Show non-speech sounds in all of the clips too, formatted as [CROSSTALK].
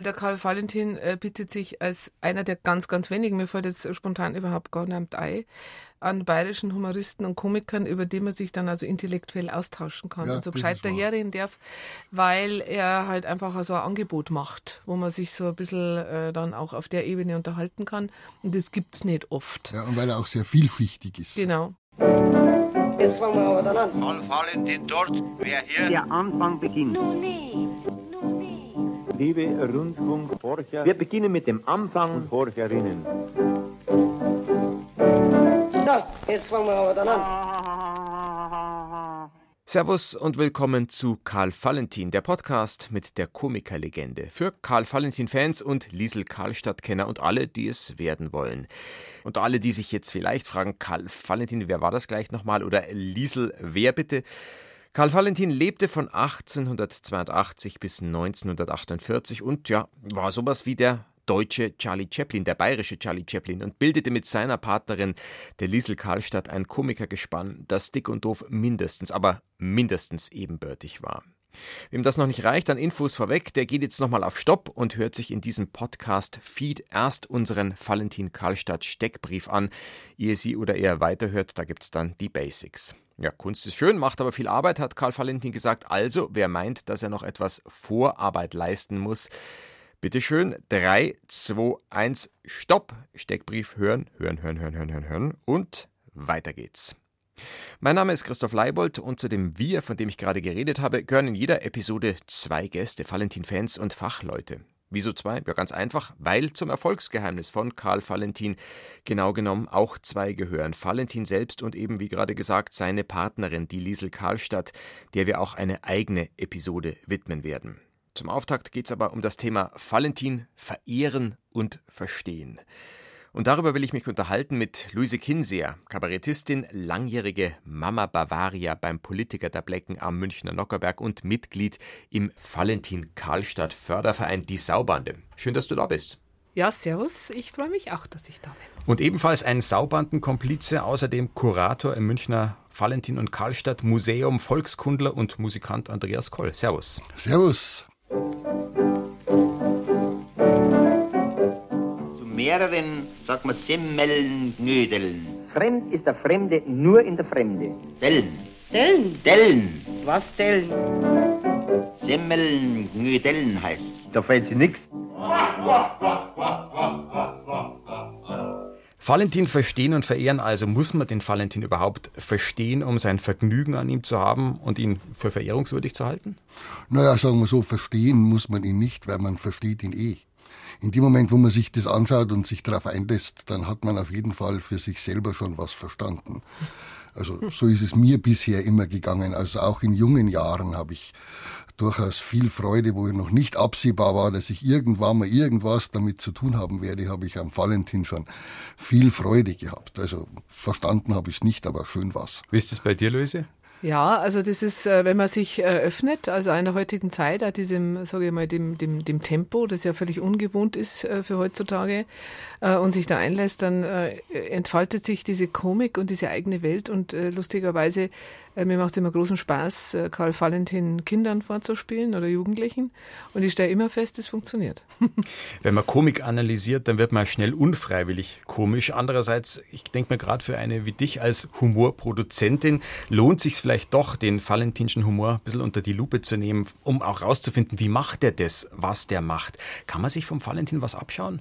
Der Karl Valentin äh, bietet sich als einer der ganz, ganz wenigen, mir fällt jetzt spontan überhaupt gar nicht ein, an bayerischen Humoristen und Komikern, über die man sich dann also intellektuell austauschen kann Ja, und so gescheit daherreden darf, weil er halt einfach so ein Angebot macht, wo man sich so ein bisschen äh, dann auch auf der Ebene unterhalten kann. Und das gibt's nicht oft. Ja, und weil er auch sehr vielschichtig ist. Genau. Jetzt fangen wir aber dann an. Karl Valentin dort, wer hier? Der Anfang beginnt. Liebe Rundfunkforscher, Wir beginnen mit dem Anfang. und Forscherinnen. So, jetzt fangen wir aber dann an. Servus und willkommen zu Karl Valentin, der Podcast mit der Komikerlegende. Für Karl Valentin-Fans und Liesel Karlstadt-Kenner und alle, die es werden wollen. Und alle, die sich jetzt vielleicht fragen, Karl Valentin, wer war das gleich nochmal? Oder Liesel, wer bitte? Karl Valentin lebte von 1882 bis 1948 und ja, war sowas wie der deutsche Charlie Chaplin, der bayerische Charlie Chaplin und bildete mit seiner Partnerin, der Liesel Karlstadt, ein Komikergespann, das dick und doof mindestens, aber mindestens ebenbürtig war. Wem das noch nicht reicht, an Infos vorweg, der geht jetzt nochmal auf Stopp und hört sich in diesem Podcast-Feed erst unseren Valentin Karlstadt Steckbrief an. Ehe sie oder er weiterhört, da gibt's dann die Basics. Ja, Kunst ist schön, macht aber viel Arbeit, hat Karl Valentin gesagt. Also, wer meint, dass er noch etwas Vorarbeit leisten muss, bitteschön, 3, 2, 1, Stopp. Steckbrief hören, hören, hören, hören, hören, hören, hören und weiter geht's. Mein Name ist Christoph Leibold und zu dem Wir, von dem ich gerade geredet habe, gehören in jeder Episode zwei Gäste, Valentin-Fans und Fachleute. Wieso zwei? Ja, ganz einfach, weil zum Erfolgsgeheimnis von Karl Valentin genau genommen auch zwei gehören. Valentin selbst und eben, wie gerade gesagt, seine Partnerin, die Liesel Karlstadt, der wir auch eine eigene Episode widmen werden. Zum Auftakt geht's aber um das Thema Valentin verehren und verstehen. Und darüber will ich mich unterhalten mit Luise Kinseer, Kabarettistin, langjährige Mama Bavaria beim Politiker der Blecken am Münchner Nockerberg und Mitglied im Valentin Karlstadt Förderverein Die Saubande. Schön, dass du da bist. Ja, servus. Ich freue mich auch, dass ich da bin. Und ebenfalls ein Saubandenkomplize, außerdem Kurator im Münchner Valentin und Karlstadt Museum, Volkskundler und Musikant Andreas Koll. Servus. Servus. Mehreren, sagt man, Semmeln, Knödeln. Fremd ist der Fremde nur in der Fremde. Dellen. Dellen? Dellen. Was Dellen? Semmeln, Knödeln heißt's. Da fällt sie nix. Valentin verstehen und verehren, also muss man den Valentin überhaupt verstehen, um sein Vergnügen an ihm zu haben und ihn für verehrungswürdig zu halten? Naja, sagen wir so, verstehen muss man ihn nicht, weil man versteht ihn eh. In dem Moment, wo man sich das anschaut und sich darauf einlässt, dann hat man auf jeden Fall für sich selber schon was verstanden. Also so ist es mir bisher immer gegangen. Also auch in jungen Jahren habe ich durchaus viel Freude, wo noch nicht absehbar war, dass ich irgendwann mal irgendwas damit zu tun haben werde, habe ich am Valentin schon viel Freude gehabt. Also verstanden habe ich es nicht, aber schön war's. Wie ist das bei dir, Luise? Ja, also das ist, äh, wenn man sich äh, öffnet, also in der heutigen Zeit, auch diesem, sage ich mal, dem, dem, dem Tempo, das ja völlig ungewohnt ist äh, für heutzutage, und sich da einlässt, dann entfaltet sich diese Komik und diese eigene Welt und lustigerweise, mir macht es immer großen Spaß, äh, Karl Valentin Kindern vorzuspielen oder Jugendlichen und ich stelle immer fest, es funktioniert. [LAUGHS] Wenn man Komik analysiert, dann wird man schnell unfreiwillig komisch. Andererseits, ich denke mir gerade für eine wie dich als Humorproduzentin, lohnt sich vielleicht doch, den valentinschen Humor ein bisschen unter die Lupe zu nehmen, um auch rauszufinden, wie macht er das, was der macht. Kann man sich vom Valentin was abschauen?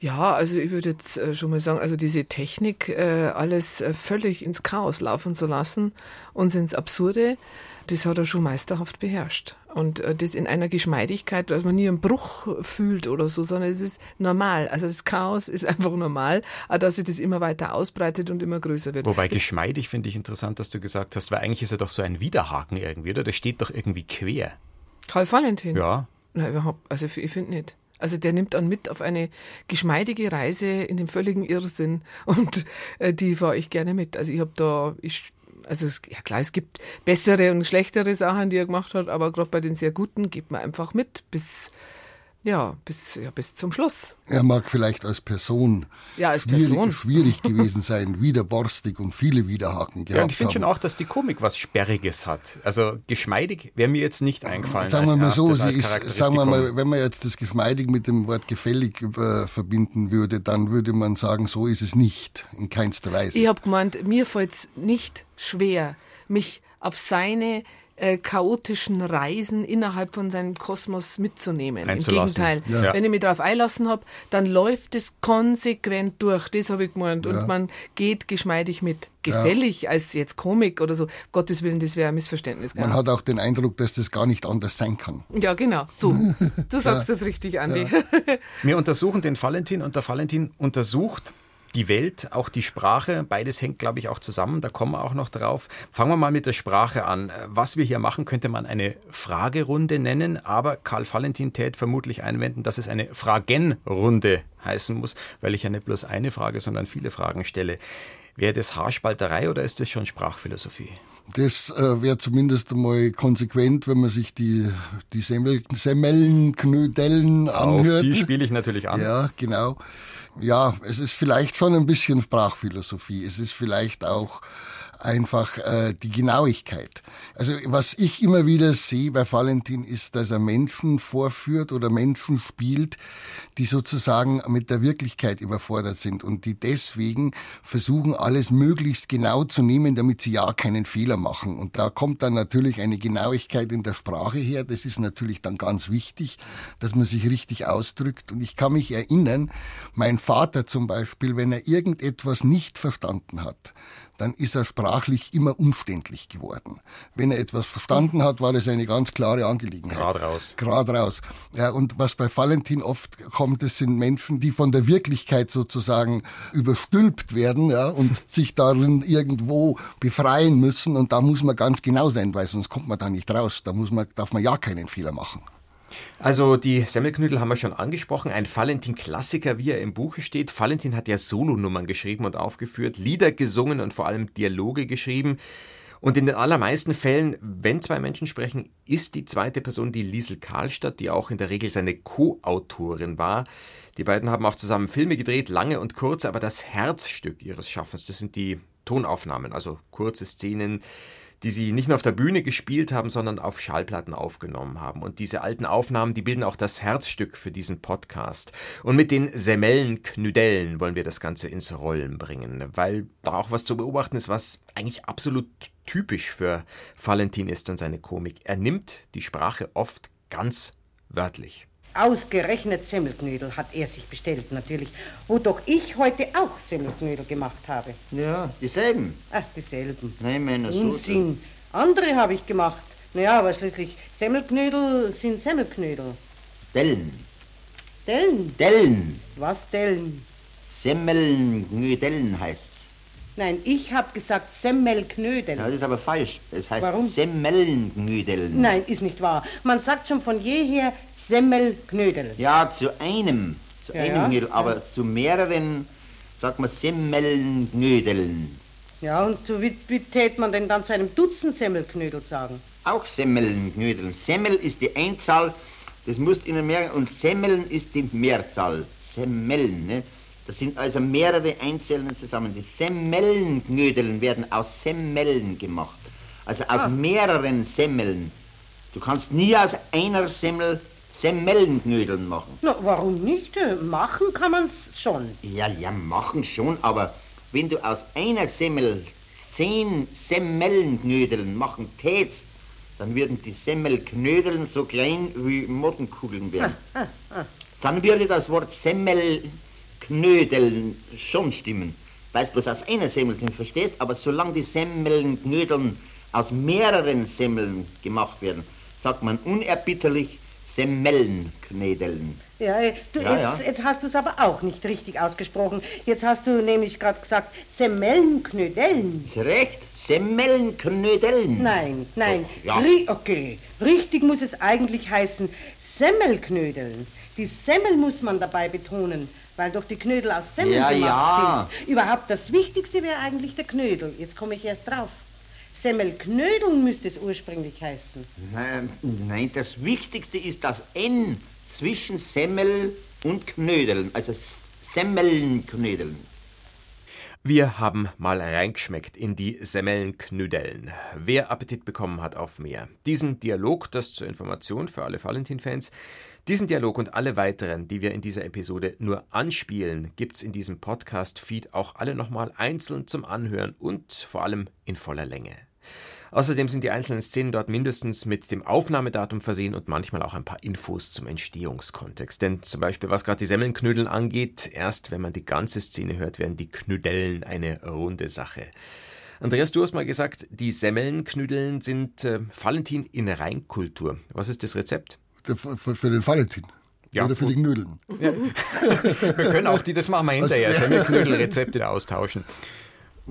Ja, also ich würde jetzt äh, schon mal sagen, also diese Technik, äh, alles äh, völlig ins Chaos laufen zu lassen und ins Absurde, das hat er schon meisterhaft beherrscht. Und das in einer Geschmeidigkeit, dass man nie einen Bruch fühlt oder so, sondern es ist normal. Also das Chaos ist [LAUGHS] einfach normal, auch dass sich das immer weiter ausbreitet und immer größer wird. Wobei geschmeidig finde ich interessant, dass du gesagt hast, weil eigentlich ist er doch so ein Widerhaken irgendwie, oder? Der steht doch irgendwie quer. Karl Valentin? Ja. Na, überhaupt, also ich finde nicht. Also der nimmt dann mit auf eine geschmeidige Reise in den völligen Irrsinn und äh, die fahre ich gerne mit. Also ich habe da, ich, also es, ja klar, es gibt bessere und schlechtere Sachen, die er gemacht hat, aber gerade bei den sehr guten geht man einfach mit bis Ja, bis, ja, bis zum Schluss. Er mag vielleicht als Person, Ja, als schwierig, Person. schwierig gewesen sein, widerborstig und viele Widerhaken gehabt Ja, und ich finde schon auch, dass die Komik was Sperriges hat. Also geschmeidig wäre mir jetzt nicht eingefallen. Sagen wir mal so, sie ist, sagen wir mal, wenn man jetzt das geschmeidig mit dem Wort gefällig äh, verbinden würde, dann würde man sagen, so ist es nicht, in keinster Weise. Ich habe gemeint, mir fällt's nicht schwer, mich auf seine äh, chaotischen Reisen innerhalb von seinem Kosmos mitzunehmen. Im. Gegenteil. Ja. Wenn ich mich darauf einlassen habe, dann läuft es konsequent durch. Das habe ich gemeint. Und man geht geschmeidig mit. Gefällig als jetzt Komik oder so. Gottes Willen, das wäre ein Missverständnis. Man hat auch den Eindruck, dass das gar nicht anders sein kann. Ja, genau. So. [LAUGHS] Du sagst das richtig, Andi. [LAUGHS] Wir untersuchen den Valentin und der Valentin untersucht die Welt, auch die Sprache. Beides hängt, glaube ich, auch zusammen. Da kommen wir auch noch drauf. Fangen wir mal mit der Sprache an. Was wir hier machen, könnte man eine Fragerunde nennen, aber Karl Valentin tät vermutlich einwenden, dass es eine Fragenrunde heißen muss, weil ich ja nicht bloß eine Frage, sondern viele Fragen stelle. Wäre das Haarspalterei oder ist das schon Sprachphilosophie? Das äh, wäre zumindest einmal konsequent, wenn man sich die, die Semmel, Semmeln, Knödeln anhört. Auf die spiele ich natürlich an. Ja, genau. Ja, es ist vielleicht schon ein bisschen Sprachphilosophie. Es ist vielleicht auch einfach äh, die Genauigkeit. Also was ich immer wieder sehe bei Valentin ist, dass er Menschen vorführt oder Menschen spielt, die sozusagen mit der Wirklichkeit überfordert sind und die deswegen versuchen, alles möglichst genau zu nehmen, damit sie ja keinen Fehler machen. Und da kommt dann natürlich eine Genauigkeit in der Sprache her. Das ist natürlich dann ganz wichtig, dass man sich richtig ausdrückt. Und ich kann mich erinnern, mein Vater zum Beispiel, wenn er irgendetwas nicht verstanden hat, dann ist er sprachlich immer umständlich geworden. Wenn er etwas verstanden hat, war das eine ganz klare Angelegenheit. Grad raus. Gerade raus. Ja, und was bei Valentin oft kommt, das sind Menschen, die von der Wirklichkeit sozusagen überstülpt werden ja, und [LAUGHS] sich darin irgendwo befreien müssen. Und da muss man ganz genau sein, weil sonst kommt man da nicht raus. Da muss man, darf man ja keinen Fehler machen. Also die Semmelknödel haben wir schon angesprochen. Ein Valentin-Klassiker, wie er im Buche steht. Valentin hat ja Solonummern geschrieben und aufgeführt, Lieder gesungen und vor allem Dialoge geschrieben. Und in den allermeisten Fällen, wenn zwei Menschen sprechen, ist die zweite Person die Liesel Karlstadt, die auch in der Regel seine Co-Autorin war. Die beiden haben auch zusammen Filme gedreht, lange und kurze, aber das Herzstück ihres Schaffens, das sind die Tonaufnahmen, also kurze Szenen, die sie nicht nur auf der Bühne gespielt haben, sondern auf Schallplatten aufgenommen haben. Und diese alten Aufnahmen, die bilden auch das Herzstück für diesen Podcast. Und mit den Semmellenknüdellen wollen wir das Ganze ins Rollen bringen, weil da auch was zu beobachten ist, was eigentlich absolut typisch für Valentin ist und seine Komik. Er nimmt die Sprache oft ganz wörtlich. Ausgerechnet Semmelknödel hat er sich bestellt, natürlich. Wo doch ich heute auch Semmelknödel gemacht habe. Ja, dieselben. Ach, dieselben. Nein, meiner Soße. Unsinn. Andere habe ich gemacht. Naja, aber schließlich Semmelknödel sind Semmelknödel. Dellen. Dellen? Dellen. Was Dellen? Semmelnknödeln heißt's. Nein, ich habe gesagt Semmelknödel. Ja, das ist aber falsch. Es heißt Warum? Semmelnknödeln. Nein, ist nicht wahr. Man sagt schon von jeher Semmelknödel. Ja, zu einem. Zu Ja, einem ja, Knödel, aber zu mehreren sagt man Semmelnknödeln. Ja, und so wie, wie tät man denn dann zu einem Dutzend Semmelknödel sagen? Auch Semmelnknödeln. Semmel ist die Einzahl, das musst Ihnen merken, und Semmeln ist die Mehrzahl. Semmeln, ne? Das sind also mehrere Einzelne zusammen. Die Semmelnknödeln werden aus Semmeln gemacht. Also aus mehreren Semmeln. Du kannst nie aus einer Semmel Semmelnknödeln machen. Na, warum nicht? Äh, Machen kann man's schon. Ja, ja, machen schon, aber wenn du aus einer Semmel zehn Semmelnknödeln machen tätst, dann würden die Semmelknödeln so klein wie Mottenkugeln werden. Dann würde das Wort Semmelknödeln schon stimmen, weil es bloß aus einer Semmel sind, verstehst? Aber solange die Semmelnknödeln aus mehreren Semmeln gemacht werden, sagt man unerbitterlich Semmelnknödeln. Ja, äh, du, Ja, jetzt, ja. jetzt hast du es aber auch nicht richtig ausgesprochen. Jetzt hast du nämlich gerade gesagt Semmelnknödeln. Ist recht? Semmelnknödeln. Nein, nein. Doch, ja. Ri okay, richtig muss es eigentlich heißen Semmelknödeln. Die Semmel muss man dabei betonen, weil doch die Knödel aus Semmel Ja, gemacht ja. sind. Überhaupt das Wichtigste wäre eigentlich der Knödel. Jetzt komme ich erst drauf. Semmelknödeln müsste es ursprünglich heißen. Nein, nein, das Wichtigste ist das N. zwischen Semmel und Knödeln, also Semmelnknödeln. Wir haben mal reingeschmeckt in die Semmelnknüdeln. Wer Appetit bekommen hat auf mehr. Diesen Dialog, das zur Information für alle Valentin-Fans, diesen Dialog und alle weiteren, die wir in dieser Episode nur anspielen, gibt's in diesem Podcast-Feed auch alle nochmal einzeln zum Anhören und vor allem in voller Länge. Außerdem sind die einzelnen Szenen dort mindestens mit dem Aufnahmedatum versehen und manchmal auch ein paar Infos zum Entstehungskontext. Denn zum Beispiel, was gerade die Semmelnknödeln angeht, erst wenn man die ganze Szene hört, werden die Knüdellen eine runde Sache. Andreas, du hast mal gesagt, die Semmelnknüdeln sind äh, Valentin in Reinkultur. Was ist das Rezept? Für, für, den Valentin. Ja, Oder für die Knödeln. [LAUGHS] Wir können auch die, das machen wir hinterher, Semmelknödelrezepte austauschen.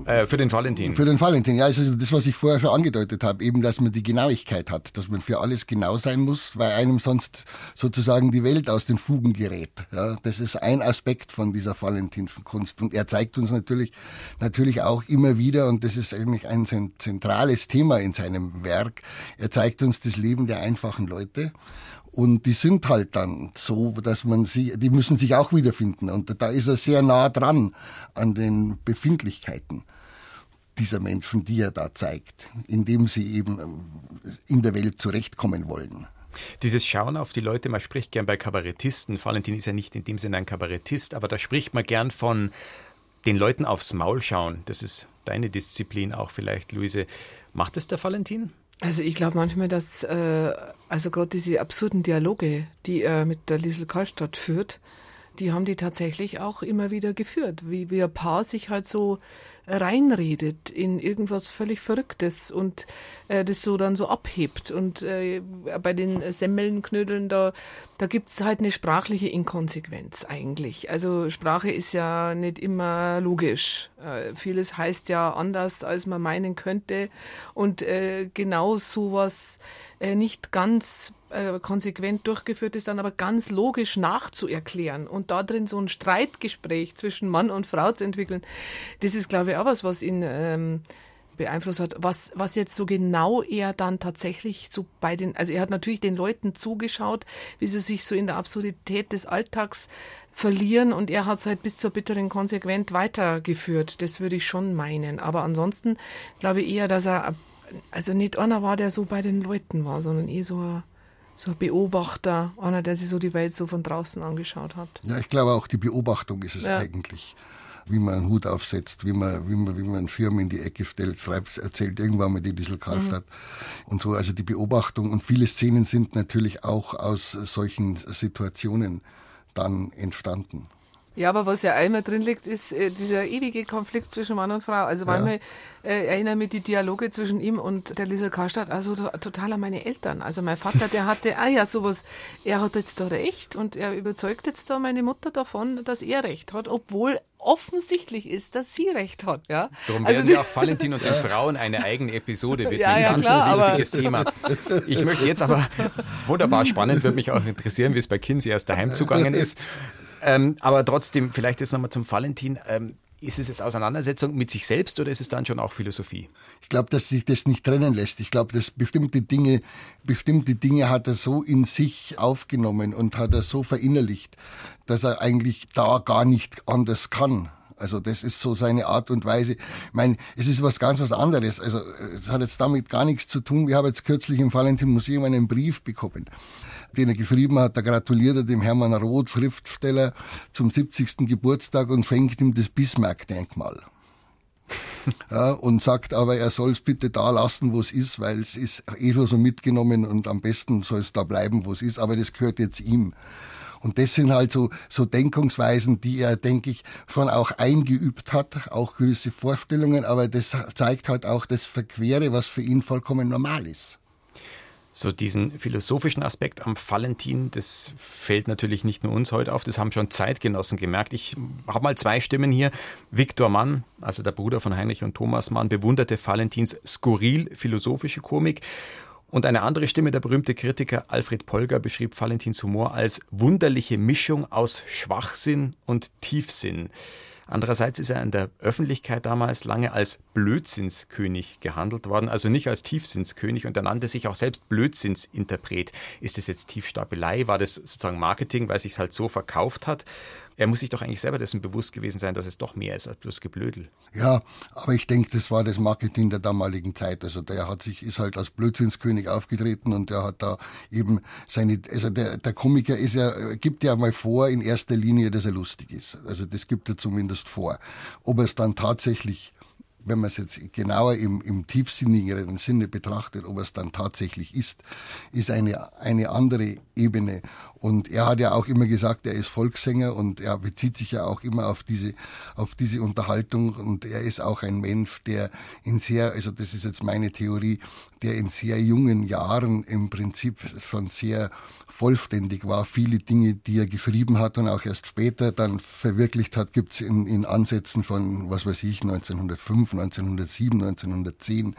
Äh, für den Valentin. Für den Valentin, ja, also das, was ich vorher schon angedeutet habe, eben, dass man die Genauigkeit hat, dass man für alles genau sein muss, weil einem sonst sozusagen die Welt aus den Fugen gerät. Ja, das ist ein Aspekt von dieser valentinschen Kunst und er zeigt uns natürlich, natürlich auch immer wieder, und das ist eigentlich ein zent- zentrales Thema in seinem Werk, er zeigt uns das Leben der einfachen Leute. Und die sind halt dann so, dass man sie, die müssen sich auch wiederfinden. Und da ist er sehr nah dran an den Befindlichkeiten dieser Menschen, die er da zeigt, indem sie eben ähm, in der Welt zurechtkommen wollen. Dieses Schauen auf die Leute, man spricht gern bei Kabarettisten. Valentin ist ja nicht in dem Sinne ein Kabarettist, aber da spricht man gern von den Leuten aufs Maul schauen. Das ist deine Disziplin auch vielleicht, Luise. Macht es der Valentin? Also ich glaube manchmal, dass äh, also gerade diese absurden Dialoge, die er mit der Liesel Karlstadt führt, die haben die tatsächlich auch immer wieder geführt, wie, wie ein Paar sich halt so reinredet in irgendwas völlig Verrücktes und äh, das so dann so abhebt. Und äh, bei den Semmelnknödeln, da, da gibt's halt eine sprachliche Inkonsequenz eigentlich. Also Sprache ist ja nicht immer logisch. Äh, vieles heißt ja anders, als man meinen könnte. Und äh, genau sowas äh, nicht ganz äh, konsequent durchgeführt ist, dann aber ganz logisch nachzuerklären und da drin so ein Streitgespräch zwischen Mann und Frau zu entwickeln, das ist, glaube ich, auch was, was ihn ähm, beeinflusst hat. Was, was jetzt so genau er dann tatsächlich so bei den, also er hat natürlich den Leuten zugeschaut, wie sie sich so in der Absurdität des Alltags verlieren und er hat es halt bis zur bitteren konsequent weitergeführt. Das würde ich schon meinen. Aber ansonsten glaube ich eher, dass er also nicht einer war, der so bei den Leuten war, sondern eher so ein, so ein Beobachter, einer, der sich so die Welt so von draußen angeschaut hat. Ja, ich glaube auch die Beobachtung ist es Ja. eigentlich. Wie man einen Hut aufsetzt, wie man, wie man, wie man einen Schirm in die Ecke stellt, schreibt, erzählt irgendwann mal die Diesel Karlstadt und so. Also die Beobachtung und viele Szenen sind natürlich auch aus solchen Situationen dann entstanden. Ja, aber was ja einmal drin liegt, ist äh, dieser ewige Konflikt zwischen Mann und Frau. Also manchmal äh, erinnern mich die Dialoge zwischen ihm und der Lisa Karstadt also to total an meine Eltern. Also mein Vater, der hatte, ah ja, sowas, er hat jetzt da recht und er überzeugt jetzt da meine Mutter davon, dass er recht hat, obwohl offensichtlich ist, dass sie recht hat. Ja? Darum also werden ja auch Valentin und die [LAUGHS] Frauen eine eigene Episode widmen. Ja, ja, Ganz klar, ein aber- wichtiges Thema. Ich möchte jetzt aber, wunderbar spannend, würde mich auch interessieren, wie es bei Kinsey erst daheim zugangen ist. Ähm, aber trotzdem, vielleicht jetzt nochmal zum Valentin. Ähm, ist es jetzt Auseinandersetzung mit sich selbst oder ist es dann schon auch Philosophie? Ich glaube, dass sich das nicht trennen lässt. Ich glaube, dass bestimmte Dinge, bestimmte Dinge hat er so in sich aufgenommen und hat er so verinnerlicht, dass er eigentlich da gar nicht anders kann. Also das ist so seine Art und Weise. Ich meine, es ist was ganz was anderes. Also es hat jetzt damit gar nichts zu tun. Wir haben jetzt kürzlich im Valentin Museum einen Brief bekommen, den er geschrieben hat. Da gratuliert er dem Hermann Roth, Schriftsteller, zum 70. Geburtstag und schenkt ihm das Bismarck-Denkmal. [LAUGHS] Ja, und sagt aber, er soll es bitte da lassen, wo es ist, weil es ist eh schon so mitgenommen und am besten soll es da bleiben, wo es ist, aber das gehört jetzt ihm. Und das sind halt so, so Denkungsweisen, die er, denke ich, schon auch eingeübt hat, auch gewisse Vorstellungen, aber das zeigt halt auch das Verquere, was für ihn vollkommen normal ist. So diesen philosophischen Aspekt am Valentin, das fällt natürlich nicht nur uns heute auf, das haben schon Zeitgenossen gemerkt. Ich habe mal zwei Stimmen hier. Viktor Mann, also der Bruder von Heinrich und Thomas Mann, bewunderte Valentins skurril philosophische Komik. Und eine andere Stimme, der berühmte Kritiker Alfred Polger, beschrieb Valentins Humor als wunderliche Mischung aus Schwachsinn und Tiefsinn. Andererseits ist er in der Öffentlichkeit damals lange als Blödsinnskönig gehandelt worden, also nicht als Tiefsinnskönig und er nannte sich auch selbst Blödsinnsinterpret. Ist das jetzt Tiefstapelei? War das sozusagen Marketing, weil sich halt so verkauft hat? Er muss sich doch eigentlich selber dessen bewusst gewesen sein, dass es doch mehr ist als bloß Geblödel. Ja, aber ich denke, das war das Marketing der damaligen Zeit. Also der hat sich, ist halt als Blödsinnskönig aufgetreten und der hat da eben seine, also der, der Komiker ist ja, gibt ja mal vor in erster Linie, dass er lustig ist. Also das gibt er zumindest vor. Ob er es dann tatsächlich wenn man es jetzt genauer im, im tiefsinnigeren Sinne betrachtet, ob es dann tatsächlich ist, ist eine, eine andere Ebene. Und er hat ja auch immer gesagt, er ist Volkssänger und er bezieht sich ja auch immer auf diese, auf diese Unterhaltung und er ist auch ein Mensch, der in sehr, also das ist jetzt meine Theorie, der in sehr jungen Jahren im Prinzip schon sehr vollständig war. Viele Dinge, die er geschrieben hat und auch erst später dann verwirklicht hat, gibt es in, in Ansätzen von, was weiß ich, 1905, 1907, 1910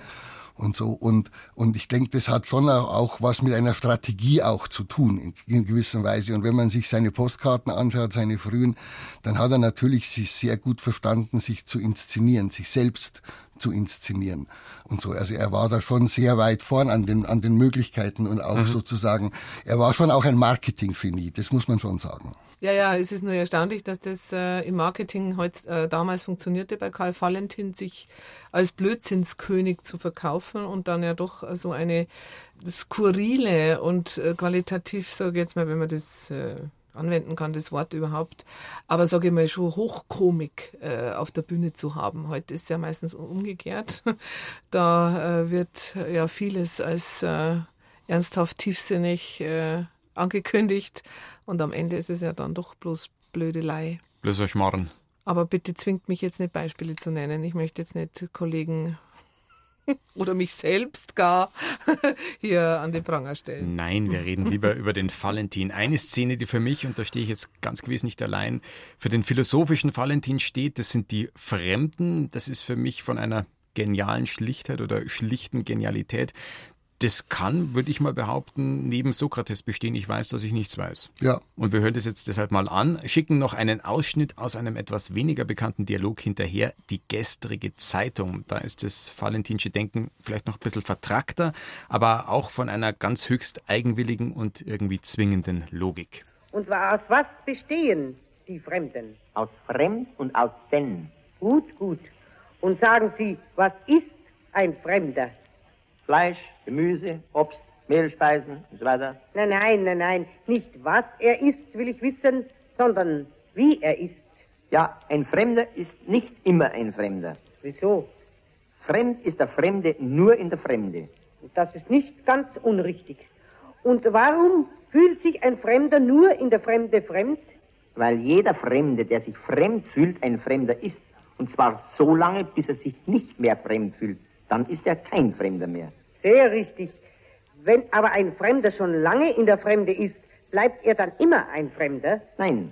und so. Und, und ich denke, das hat schon auch was mit einer Strategie auch zu tun, in, in gewisser Weise. Und wenn man sich seine Postkarten anschaut, seine frühen, dann hat er natürlich sich sehr gut verstanden, sich zu inszenieren, sich selbst zu inszenieren und so. Also er war da schon sehr weit vorn an den, an den Möglichkeiten und auch mhm. sozusagen, er war schon auch ein Marketing-Genie, das muss man schon sagen. Ja, ja, es ist nur erstaunlich, dass das äh, im Marketing heutz, äh, damals funktionierte bei Karl Valentin, sich als Blödsinnskönig zu verkaufen und dann ja doch so eine skurrile und äh, qualitativ, sage ich jetzt mal, wenn man das äh, anwenden kann, das Wort überhaupt, aber sage ich mal schon Hochkomik äh, auf der Bühne zu haben. Heute ist ja meistens umgekehrt. [LAUGHS] da äh, wird ja vieles als äh, ernsthaft tiefsinnig äh, angekündigt und am Ende ist es ja dann doch bloß Blödelei. Blöser Schmarren. Aber bitte zwingt mich jetzt nicht Beispiele zu nennen. Ich möchte jetzt nicht Kollegen oder mich selbst gar [LAUGHS] hier an den Pranger stellen. Nein, wir reden lieber über den Valentin. Eine Szene, die für mich, und da stehe ich jetzt ganz gewiss nicht allein, für den philosophischen Valentin steht, das sind die Fremden. Das ist für mich von einer genialen Schlichtheit oder schlichten Genialität das kann, würde ich mal behaupten, neben Sokrates bestehen. Ich weiß, dass ich nichts weiß. Ja. Und wir hören das jetzt deshalb mal an, schicken noch einen Ausschnitt aus einem etwas weniger bekannten Dialog hinterher, die gestrige Zeitung. Da ist das valentinsche Denken vielleicht noch ein bisschen vertrackter, aber auch von einer ganz höchst eigenwilligen und irgendwie zwingenden Logik. Und aus was bestehen die Fremden? Aus Fremd und aus Denn. Gut, gut. Und sagen Sie, was ist ein Fremder? Fleisch, Gemüse, Obst, Mehlspeisen und so weiter? Nein, nein, nein, nein. Nicht was er isst, will ich wissen, sondern wie er isst. Ja, ein Fremder ist nicht immer ein Fremder. Wieso? Fremd ist der Fremde nur in der Fremde. Das ist nicht ganz unrichtig. Und warum fühlt sich ein Fremder nur in der Fremde fremd? Weil jeder Fremde, der sich fremd fühlt, ein Fremder ist. Und zwar so lange, bis er sich nicht mehr fremd fühlt. Dann ist er kein Fremder mehr. Sehr richtig. Wenn aber ein Fremder schon lange in der Fremde ist, bleibt er dann immer ein Fremder? Nein,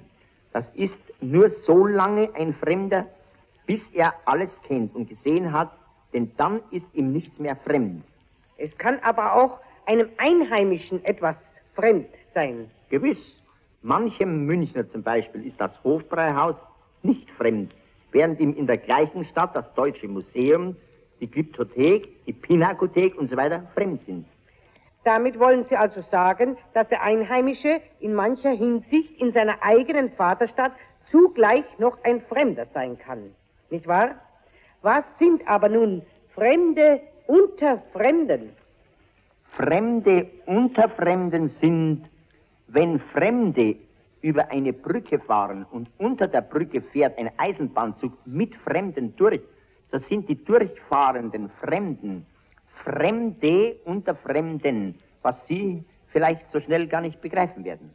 das ist nur so lange ein Fremder, bis er alles kennt und gesehen hat, denn dann ist ihm nichts mehr fremd. Es kann aber auch einem Einheimischen etwas fremd sein. Gewiss. Manchem Münchner zum Beispiel ist das Hofbräuhaus nicht fremd, während ihm in der gleichen Stadt das Deutsche Museum die Glyptothek, die Pinakothek und so weiter fremd sind. Damit wollen Sie also sagen, dass der Einheimische in mancher Hinsicht in seiner eigenen Vaterstadt zugleich noch ein Fremder sein kann. Nicht wahr? Was sind aber nun Fremde unter Fremden? Fremde unter Fremden sind, wenn Fremde über eine Brücke fahren und unter der Brücke fährt ein Eisenbahnzug mit Fremden durch, das sind die durchfahrenden Fremden, Fremde unter Fremden, was Sie vielleicht so schnell gar nicht begreifen werden.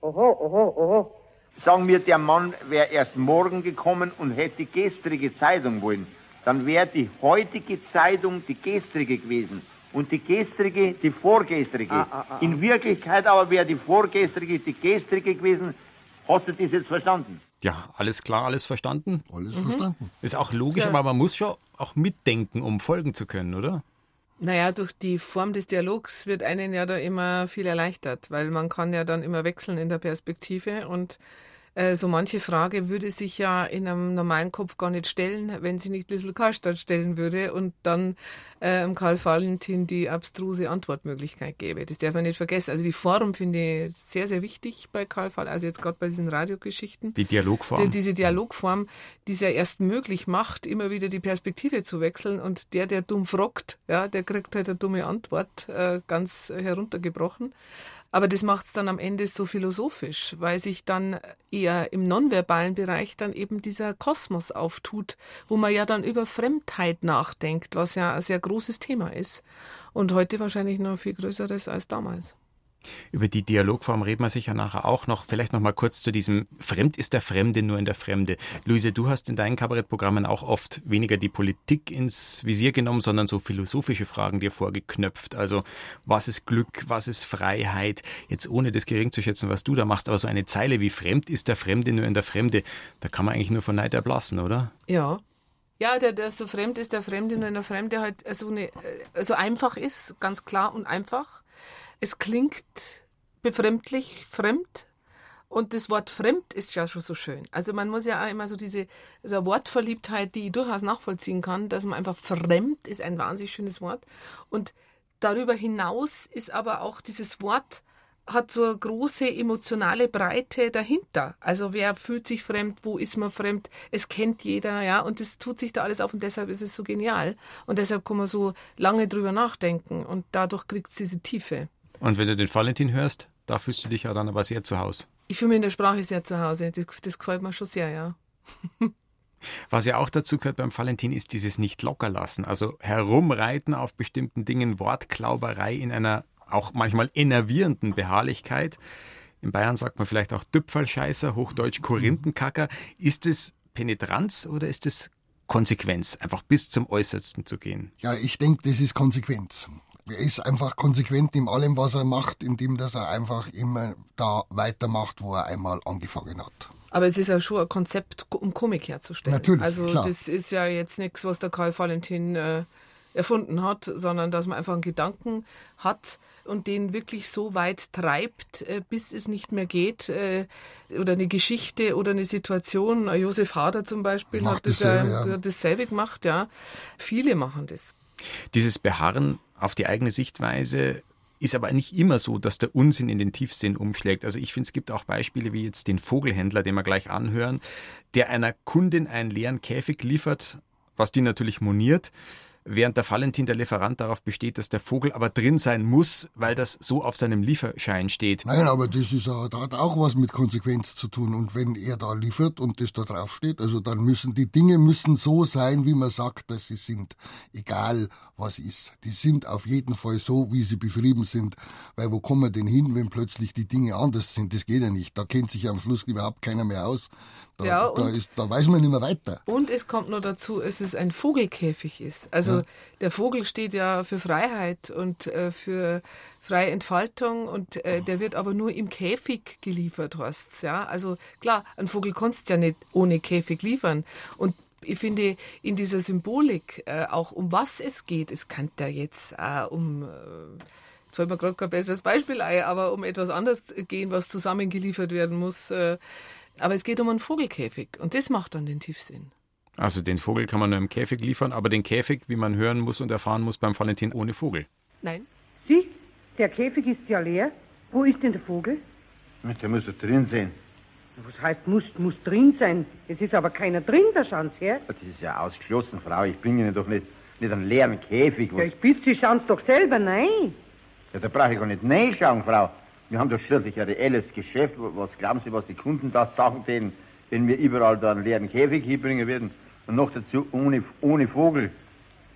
Oho, oho, oho. Sagen wir, der Mann wäre erst morgen gekommen und hätte die gestrige Zeitung wollen, dann wäre die heutige Zeitung die gestrige gewesen und die gestrige die vorgestrige. Ah, ah, ah, In Wirklichkeit aber wäre die vorgestrige die gestrige gewesen. Hast du das jetzt verstanden? Ja, alles klar, alles verstanden? Alles mhm. verstanden. Ist auch logisch, ja. aber man muss schon auch mitdenken, um folgen zu können, oder? Naja, durch die Form des Dialogs wird einen ja da immer viel erleichtert, weil man kann ja dann immer wechseln in der Perspektive und äh, so manche Frage würde sich ja in einem normalen Kopf gar nicht stellen, wenn sie nicht Little Karlstadt stellen würde und dann äh, Karl Valentin die abstruse Antwortmöglichkeit gäbe. Das darf man nicht vergessen. Also die Form finde ich sehr, sehr wichtig bei Karl Valentin, also jetzt gerade bei diesen Radiogeschichten. Die Dialogform. Die, diese Dialogform, die es ja erst möglich macht, immer wieder die Perspektive zu wechseln und der, der dumm fragt, ja, der kriegt halt eine dumme Antwort, äh, ganz heruntergebrochen. Aber das macht es dann am Ende so philosophisch, weil sich dann eher im nonverbalen Bereich dann eben dieser Kosmos auftut, wo man ja dann über Fremdheit nachdenkt, was ja ein sehr großes Thema ist. Und heute wahrscheinlich noch viel größeres als damals. Über die Dialogform reden wir sicher nachher auch noch. Vielleicht noch mal kurz zu diesem Fremd ist der Fremde nur in der Fremde. Luise, du hast in deinen Kabarettprogrammen auch oft weniger die Politik ins Visier genommen, sondern so philosophische Fragen dir vorgeknöpft. Also was ist Glück, was ist Freiheit? Jetzt ohne das gering zu schätzen, was du da machst, aber so eine Zeile wie Fremd ist der Fremde nur in der Fremde, da kann man eigentlich nur von Neid erblassen, oder? Ja, ja, der, der so fremd ist, der Fremde nur in der Fremde halt so, eine, so einfach ist, ganz klar und einfach. Es klingt befremdlich, fremd. Und das Wort fremd ist ja schon so schön. Also man muss ja auch immer so diese so Wortverliebtheit, die ich durchaus nachvollziehen kann, dass man einfach fremd ist ein wahnsinnig schönes Wort. Und darüber hinaus ist aber auch dieses Wort hat so eine große emotionale Breite dahinter. Also wer fühlt sich fremd, wo ist man fremd, es kennt jeder, ja, und das tut sich da alles auf und deshalb ist es so genial. Und deshalb kann man so lange drüber nachdenken und dadurch kriegt es diese Tiefe. Und wenn du den Valentin hörst, da fühlst du dich ja dann aber sehr zu Hause. Ich fühle mich in der Sprache sehr zu Hause. Das, das gefällt mir schon sehr, ja. [LAUGHS] Was ja auch dazu gehört beim Valentin, ist dieses nicht lockerlassen. Also herumreiten auf bestimmten Dingen, Wortklauberei in einer auch manchmal enervierenden Beharrlichkeit. In Bayern sagt man vielleicht auch Düpfelscheißer, Hochdeutsch Korinthenkacker. Ist es Penetranz oder ist es Konsequenz, einfach bis zum Äußersten zu gehen? Ja, ich denke, das ist Konsequenz. Er ist einfach konsequent in allem, was er macht, indem dass er einfach immer da weitermacht, wo er einmal angefangen hat. Aber es ist ja schon ein Konzept, um Komik herzustellen. Natürlich, Also klar. das ist ja jetzt nichts, was der Karl Valentin äh, erfunden hat, sondern dass man einfach einen Gedanken hat und den wirklich so weit treibt, äh, bis es nicht mehr geht. Äh, oder eine Geschichte oder eine Situation. Äh, Josef Hader zum Beispiel Macht hat das, dasselbe, ja, ja. hat dasselbe gemacht, ja. Viele machen das. Dieses Beharren auf die eigene Sichtweise ist aber nicht immer so, dass der Unsinn in den Tiefsinn umschlägt. Also ich finde, es gibt auch Beispiele wie jetzt den Vogelhändler, den wir gleich anhören, der einer Kundin einen leeren Käfig liefert, was die natürlich moniert, während der Valentin, der Lieferant, darauf besteht, dass der Vogel aber drin sein muss, weil das so auf seinem Lieferschein steht. Nein, aber das ist ja, da hat auch was mit Konsequenz zu tun. Und wenn er da liefert und das da drauf steht, also dann müssen die Dinge müssen so sein, wie man sagt, dass sie sind. Egal was ist. Die sind auf jeden Fall so, wie sie beschrieben sind. Weil wo kommen wir denn hin, wenn plötzlich die Dinge anders sind? Das geht ja nicht. Da kennt sich am Schluss überhaupt keiner mehr aus. Da, Ja, da, ist, da weiß man nicht mehr weiter. Und es kommt noch dazu, dass es ein Vogelkäfig ist. Also Ja. der Vogel steht ja für Freiheit und äh, für freie Entfaltung und äh, der wird aber nur im Käfig geliefert, heißt's, ja. Also klar, ein Vogel kannst du ja nicht ohne Käfig liefern. Und ich finde, in dieser Symbolik, äh, auch um was es geht, es kann da jetzt äh, um, äh, fällt mir gerade kein besseres Beispiel ein, aber um etwas anderes gehen, was zusammengeliefert werden muss. Äh, aber es geht um einen Vogelkäfig und das macht dann den Tiefsinn. Also den Vogel kann man nur im Käfig liefern, aber den Käfig, wie man hören muss und erfahren muss beim Valentin, ohne Vogel. Nein? Sieh, der Käfig ist ja leer. Wo ist denn der Vogel? Der muss doch drin sein. Was heißt, muss, muss drin sein? Es ist aber keiner drin, da schauen Sie her. Das ist ja ausgeschlossen, Frau. Ich bringe Ihnen doch nicht, nicht einen leeren Käfig. Ja, ich bitte Sie, schauen Sie doch selber, nein. ja, da brauche ich gar nicht reinschauen, Frau. Wir haben doch schließlich ein reelles Geschäft. Was glauben Sie, was die Kunden da sagen, wenn, wenn wir überall da einen leeren Käfig hinbringen würden? Und noch dazu ohne, ohne Vogel.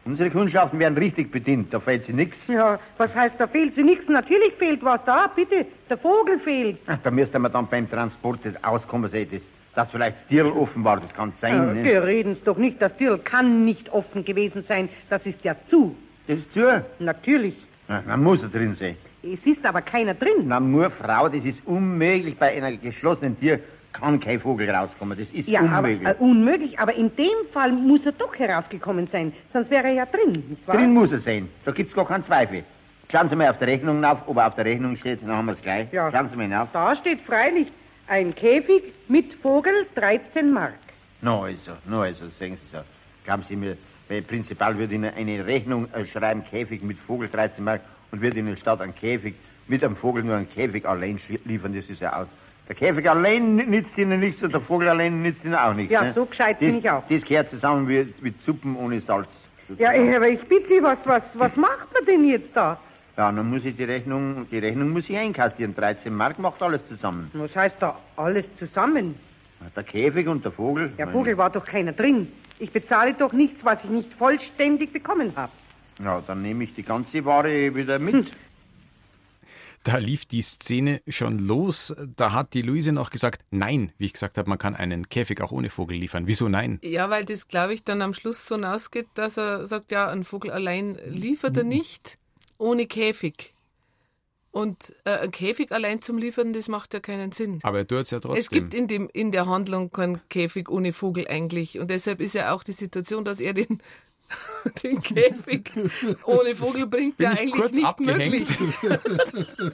Unsere Kundschaften werden richtig bedient, da fällt sie nichts. Ja, was heißt, da fehlt Sie nichts? Natürlich fehlt was da, bitte. Der Vogel fehlt. Da müsste man dann beim Transport das auskommen sehen, das, dass vielleicht das Tierl offen war, das kann sein. Ja, ne? wir reden's doch nicht. Das Dirl kann nicht offen gewesen sein. Das ist ja zu. Das ist zu. Natürlich. Ja, dann muss er drin sein. Es ist aber keiner drin. Na, nur Frau, das ist unmöglich. Bei einer geschlossenen Tür kann kein Vogel rauskommen. Das ist Ja, aber unmöglich. äh, unmöglich. Aber in dem Fall muss er doch herausgekommen sein. Sonst wäre er ja drin, nicht wahr? Drin muss er sein. Da gibt's gar keinen Zweifel. Schauen Sie mal auf der Rechnung auf, ob er auf der Rechnung steht, dann haben wir es gleich. Ja. Schauen Sie mal hinauf. Da steht freilich Ein Käfig mit Vogel 13 Mark. No, also, no, also, sagen Sie so. Glauben Sie mir, der Prinzipal würde Ihnen eine Rechnung äh, schreiben, Käfig mit Vogel 13 Mark und wird Ihnen statt ein Käfig mit einem Vogel nur einen Käfig allein liefern, das ist ja aus. Der Käfig allein nützt Ihnen nichts und der Vogel allein nützt Ihnen auch nichts. Ja, ne? so gescheit das, bin ich auch. Das gehört zusammen wie, wie Suppen ohne Salz. Ja, ich- aber ich bitte Sie, was, was, was macht man denn jetzt da? Ja, dann muss ich die Rechnung, die Rechnung muss ich einkassieren. 13 Mark macht alles zusammen. Was heißt da alles zusammen? Der Käfig und der Vogel. Der Vogel war doch keiner drin. Ich bezahle doch nichts, was ich nicht vollständig bekommen habe. Ja, dann nehme ich die ganze Ware wieder mit. Da lief die Szene schon los. Da hat die Luise noch gesagt, nein, wie ich gesagt habe, man kann einen Käfig auch ohne Vogel liefern. Wieso nein? Ja, weil das, glaube ich, dann am Schluss so hinausgeht, dass er sagt, ja, ein Vogel allein liefert er nicht ohne Käfig. Und äh, ein Käfig allein zum Liefern, das macht ja keinen Sinn. Aber er tut es ja trotzdem. Es gibt in, dem, in der Handlung keinen Käfig ohne Vogel eigentlich. Und deshalb ist ja auch die Situation, dass er den, [LAUGHS] den Käfig ohne Vogel bringt, ja ich eigentlich kurz nicht abgehängt. möglich. [LAUGHS]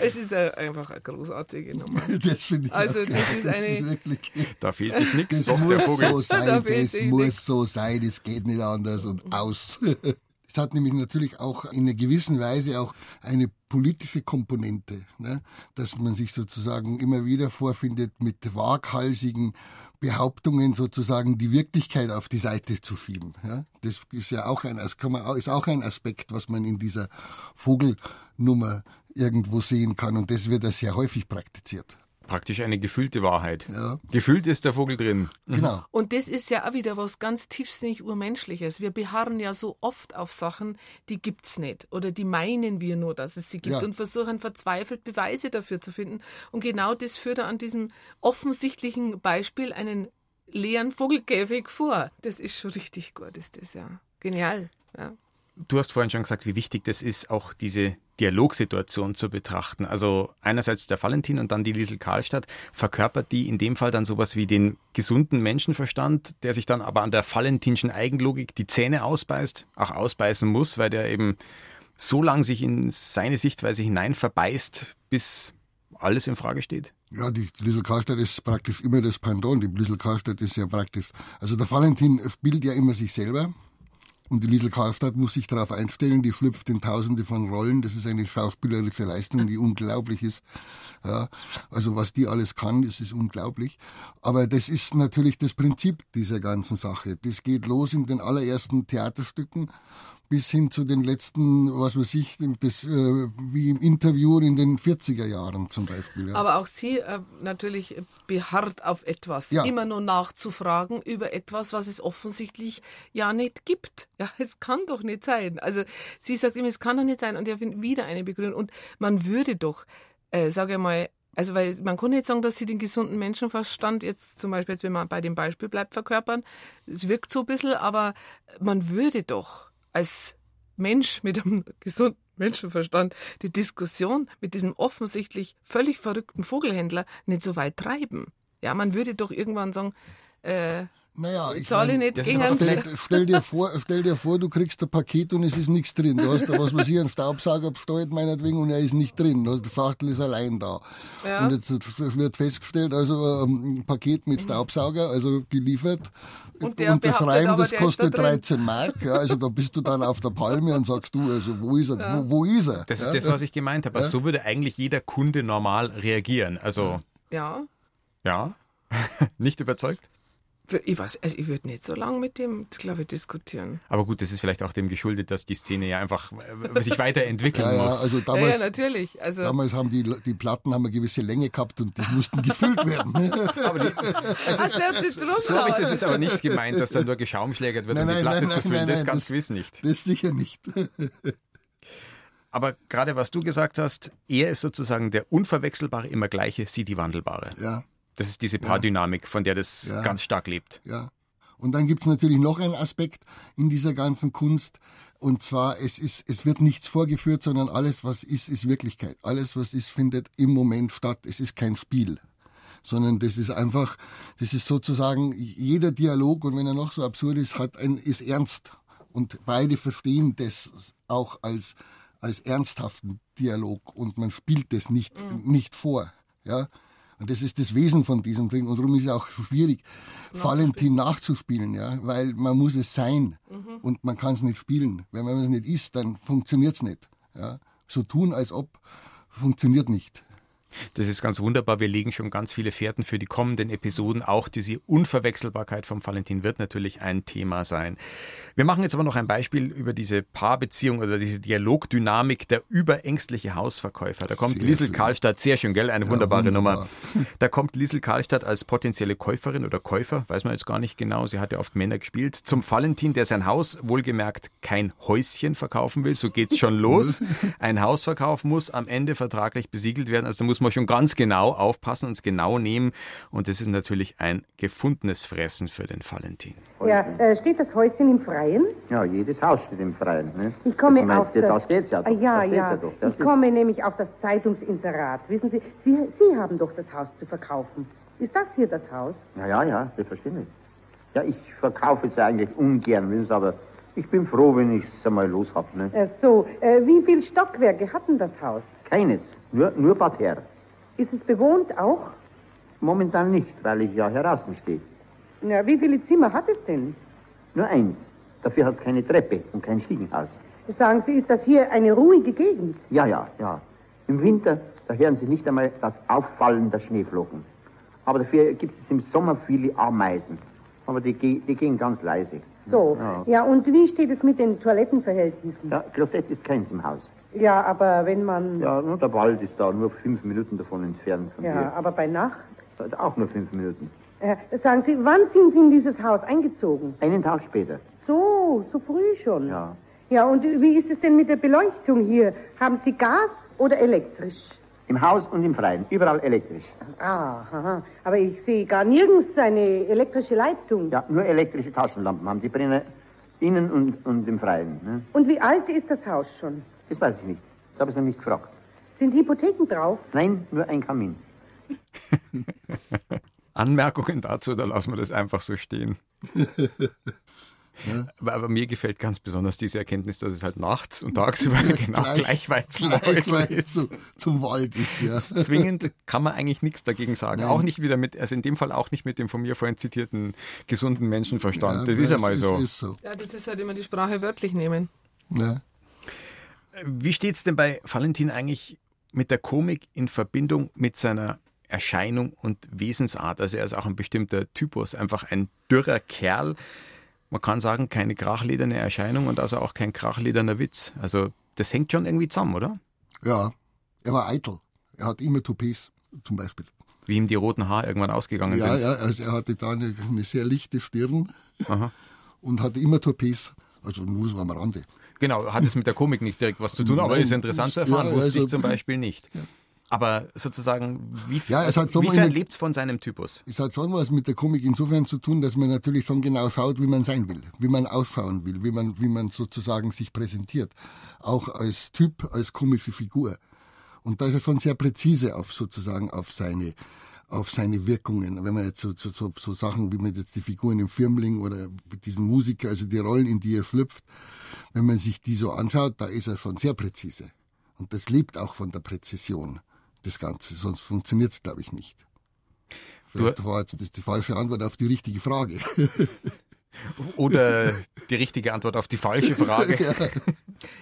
es ist äh, einfach eine großartige Nummer. [LAUGHS] Das finde ich Also auch das geil. ist eine- wirklich, Da fehlt sich nichts. das muss Vogel. so sein, das muss so sein, es geht nicht anders und aus. Es hat nämlich natürlich auch in einer gewissen Weise auch eine politische Komponente, ne? dass man sich sozusagen immer wieder vorfindet, mit waghalsigen Behauptungen sozusagen die Wirklichkeit auf die Seite zu schieben. Ja? Das ist ja auch ein, ist auch ein Aspekt, was man in dieser Vogelnummer irgendwo sehen kann und das wird ja sehr häufig praktiziert. Praktisch eine gefühlte Wahrheit. Ja. Gefühlt ist der Vogel drin. Genau. Und das ist ja auch wieder was ganz tiefsinnig Urmenschliches. Wir beharren ja so oft auf Sachen, die gibt's nicht. Oder die meinen wir nur, dass es sie gibt Ja. und versuchen verzweifelt Beweise dafür zu finden. Und genau das führt er an diesem offensichtlichen Beispiel einen leeren Vogelkäfig vor. Das ist schon richtig gut, ist das ja. Genial. Ja. Du hast vorhin schon gesagt, wie wichtig das ist, auch diese Dialogsituation zu betrachten. Also einerseits der Valentin und dann die Liesel Karlstadt verkörpert die in dem Fall dann sowas wie den gesunden Menschenverstand, der sich dann aber an der valentinschen Eigenlogik die Zähne ausbeißt, auch ausbeißen muss, weil der eben so lang sich in seine Sichtweise hinein verbeißt, bis alles in Frage steht. Ja, die Liesel Karlstadt ist praktisch immer das Pendant. Die Liesel Karlstadt ist ja praktisch, also der Valentin spielt ja immer sich selber. Und die Liesel Karlstadt muss sich darauf einstellen, die schlüpft in tausende von Rollen. Das ist eine schauspielerische Leistung, die unglaublich ist. Ja, also was die alles kann, das ist unglaublich. Aber das ist natürlich das Prinzip dieser ganzen Sache. Das geht los in den allerersten Theaterstücken bis hin zu den letzten, was weiß ich, das, äh, wie im Interview in den 40er Jahren zum Beispiel. Ja. Aber auch sie äh, natürlich beharrt auf etwas. Ja. Immer nur nachzufragen über etwas, was es offensichtlich ja nicht gibt. Ja, [LAUGHS] es kann doch nicht sein. Also sie sagt immer, es kann doch nicht sein. Und er findet wieder eine Begründung. Und man würde doch, äh, sage ich mal, also weil man kann nicht sagen, dass sie den gesunden Menschenverstand jetzt zum Beispiel, jetzt wenn man bei dem Beispiel bleibt, verkörpern. Es wirkt so ein bisschen, aber man würde doch als Mensch mit einem [LAUGHS] gesunden Menschenverstand die Diskussion mit diesem offensichtlich völlig verrückten Vogelhändler nicht so weit treiben. Ja, man würde doch irgendwann sagen, äh, Naja, ich zahle ich nicht das gegen Stell, stell, dir vor, stell dir vor, du kriegst ein Paket und es ist nichts drin. Du hast da was weiß ich, einen Staubsauger bestellt, meinetwegen, und er ist nicht drin. Also Die Schachtel ist allein da. Ja. Und jetzt jetzt wird festgestellt, also ähm, ein Paket mit Staubsauger, also geliefert, Und aber, das der ist kostet da drin. 13 Mark. Ja, also da bist du dann auf der Palme und sagst du, also wo ist er? Wo, wo ist er? Das ist ja? das, was ich gemeint habe. Also so würde eigentlich jeder Kunde normal reagieren. Also, ja, ja, [LAUGHS] nicht überzeugt? Ich weiß, also ich würde nicht so lange mit dem, glaube ich, diskutieren. Aber gut, das ist vielleicht auch dem geschuldet, dass die Szene ja einfach äh, sich weiterentwickeln ja, ja, muss. also Ja, damals, ja, natürlich. Also, damals haben die, die Platten haben eine gewisse Länge gehabt und die mussten gefüllt werden. [LAUGHS] Aber die, Ach, der hat das drum so habe ich das jetzt aber nicht gemeint, dass dann nur geschaumschlägert wird, um die Platte zu füllen. das ganz gewiss nicht. Das sicher nicht. [LAUGHS] Aber gerade was du gesagt hast, er ist sozusagen der unverwechselbare, immer gleiche, sie die wandelbare. Ja. Das ist diese Paardynamik, von der das Ja. ganz stark lebt. Ja. Und dann gibt's natürlich noch einen Aspekt in dieser ganzen Kunst. Und zwar, es, ist, es wird nichts vorgeführt, sondern alles, was ist, ist Wirklichkeit. Alles, was ist, findet im Moment statt. Es ist kein Spiel. Sondern das ist einfach, das ist sozusagen, jeder Dialog, und wenn er noch so absurd ist, hat ein, ist ernst. Und beide verstehen das auch als, als ernsthaften Dialog. Und man spielt das nicht, nicht vor. Ja. Und das ist das Wesen von diesem Ding. Und darum ist es auch so schwierig, Valentin nachzuspielen, ja, weil man muss es sein mhm. und man kann es nicht spielen. Wenn man es nicht ist, dann funktioniert es nicht. Ja. So tun, als ob, funktioniert nicht. Das ist ganz wunderbar. Wir legen schon ganz viele Fährten für die kommenden Episoden. Auch diese Unverwechselbarkeit vom Valentin wird natürlich ein Thema sein. Wir machen jetzt aber noch ein Beispiel über diese Paarbeziehung oder diese Dialogdynamik der überängstliche Hausverkäufer. Da kommt sehr Liesel. Karlstadt, sehr schön, gell? Eine ja, wunderbare wunderbar. Nummer. Da kommt Liesel Karlstadt als potenzielle Käuferin oder Käufer, weiß man jetzt gar nicht genau. Sie hat ja oft Männer gespielt. Zum Valentin, der sein Haus, wohlgemerkt, kein Häuschen verkaufen will. So geht's schon los. [LAUGHS] Ein Hausverkauf muss am Ende vertraglich besiegelt werden. Also da muss man schon ganz genau aufpassen und es genau nehmen. Und das ist natürlich ein gefundenes Fressen für den Valentin. Ja, äh, steht das Häuschen im Freien? Ja, jedes Haus steht im Freien. Ne? Ich komme meinst, auf das... Das geht's ja doch. Ah, ja, ja. ja doch. ich komme nämlich auf das Zeitungsinserat. Wissen Sie, Sie, Sie haben doch das Haus zu verkaufen. Ist das hier das Haus? Ja, ja, ja, selbstverständlich. Ja, ich verkaufe es eigentlich ungern, wissen Sie, aber ich bin froh, wenn ich es einmal los habe. Ne? Äh, so, äh, wie viele Stockwerke hat denn das Haus? Keines, nur, nur Parterre. Ist es bewohnt auch? Momentan nicht, weil ich ja heraußen stehe. Ja, wie viele Zimmer hat es denn? Nur eins. Dafür hat es keine Treppe und kein Stiegenhaus. Sagen Sie, ist das hier eine ruhige Gegend? Ja, ja, ja. Im Winter, da hören Sie nicht einmal das Auffallen der Schneeflocken. Aber dafür gibt es im Sommer viele Ameisen. Aber die, die gehen ganz leise. So, ja. ja, und wie steht es mit den Toilettenverhältnissen? Ja, Klosett ist keins im Haus. Ja, aber wenn man... Ja, nur der Wald ist da, nur fünf Minuten davon entfernt von ja, hier. Ja, aber bei Nacht? Auch nur fünf Minuten. Äh, sagen Sie, wann sind Sie in dieses Haus eingezogen? Einen Tag später. So, so früh schon? Ja. Ja, und wie ist es denn mit der Beleuchtung hier? Haben Sie Gas oder elektrisch? Im Haus und im Freien, überall elektrisch. Ah, aha. aber ich sehe gar nirgends eine elektrische Leitung. Ja, nur elektrische Taschenlampen haben die brennen innen und, und im Freien. Ne? Und wie alt ist das Haus schon? Das weiß ich nicht. Das habe ich nicht gefragt. Sind Hypotheken drauf? Nein, nur ein Kamin. [LAUGHS] Anmerkungen dazu, da lassen wir das einfach so stehen. Ja. Aber, aber, mir gefällt ganz besonders diese Erkenntnis, dass es halt nachts und tagsüber [LAUGHS] genau gleich, gleich weit, gleich weit zu, zum Wald ist. Ja. Zwingend kann man eigentlich nichts dagegen sagen. Nein. Auch nicht wieder mit, also in dem Fall auch nicht mit dem von mir vorhin zitierten gesunden Menschenverstand. Ja, das ist ja mal so. Ist so. Ja, das ist halt immer die Sprache wörtlich nehmen. Ja. Wie steht es denn bei Valentin eigentlich mit der Komik in Verbindung mit seiner Erscheinung und Wesensart? Also er ist auch ein bestimmter Typus, einfach ein dürrer Kerl. Man kann sagen, keine krachlederne Erscheinung und also auch kein krachlederner Witz. Also das hängt schon irgendwie zusammen, oder? Ja, er war eitel. Er hat immer Toupets zum Beispiel. Wie ihm die roten Haare irgendwann ausgegangen ja, sind. Ja, also er hatte da eine, eine sehr lichte Stirn Aha. und hatte immer Toupets. Also nur so am Rande. Genau, hat es mit der Komik nicht direkt was zu tun, aber Nein, ist interessant zu erfahren, ja, wusste also, ich zum Beispiel nicht. Ja. Aber sozusagen, wie, ja, es hat so wiefern lebt es von seinem Typus? Es hat schon was mit der Komik insofern zu tun, dass man natürlich schon genau schaut, wie man sein will, wie man ausschauen will, wie man, wie man sozusagen sich präsentiert. Auch als Typ, als komische Figur. Und da ist er schon sehr präzise auf sozusagen auf seine auf seine Wirkungen. Wenn man jetzt so, so, so, so Sachen wie mit jetzt die Figuren im Firmling oder diesen Musiker, also die Rollen, in die er schlüpft, wenn man sich die so anschaut, da ist er schon sehr präzise. Und das lebt auch von der Präzision, das Ganze. Sonst funktioniert es, glaube ich, nicht. Vielleicht war jetzt das die falsche Antwort auf die richtige Frage. [LAUGHS] Oder die richtige Antwort auf die falsche Frage. [LAUGHS]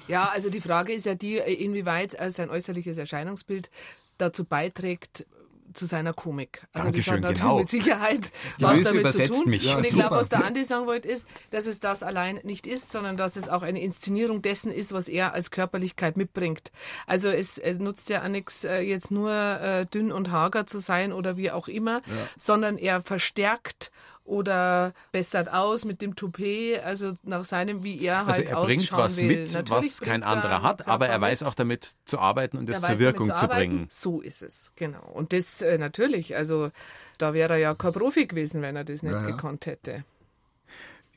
Ja. ja, also die Frage ist ja die, inwieweit sein äußerliches Erscheinungsbild dazu beiträgt, zu seiner Komik. Also Dankeschön, das hat genau. mit Sicherheit ja, was damit zu tun. Mich. Ja, und ich glaube, was der Andi sagen wollte, ist, dass es das allein nicht ist, sondern dass es auch eine Inszenierung dessen ist, was er als Körperlichkeit mitbringt. Also es nutzt ja auch nichts, äh, jetzt nur äh, dünn und hager zu sein oder wie auch immer, ja. sondern er verstärkt oder bessert aus mit dem Toupet, also nach seinem, wie er halt Also er bringt was will. mit, Natürlich was kein anderer hat, aber er weiß auch damit zu arbeiten und es zur Wirkung zu, zu bringen. So ist es, genau. Und das äh, natürlich, also da wäre er ja kein Profi gewesen, wenn er das nicht ja, gekonnt hätte.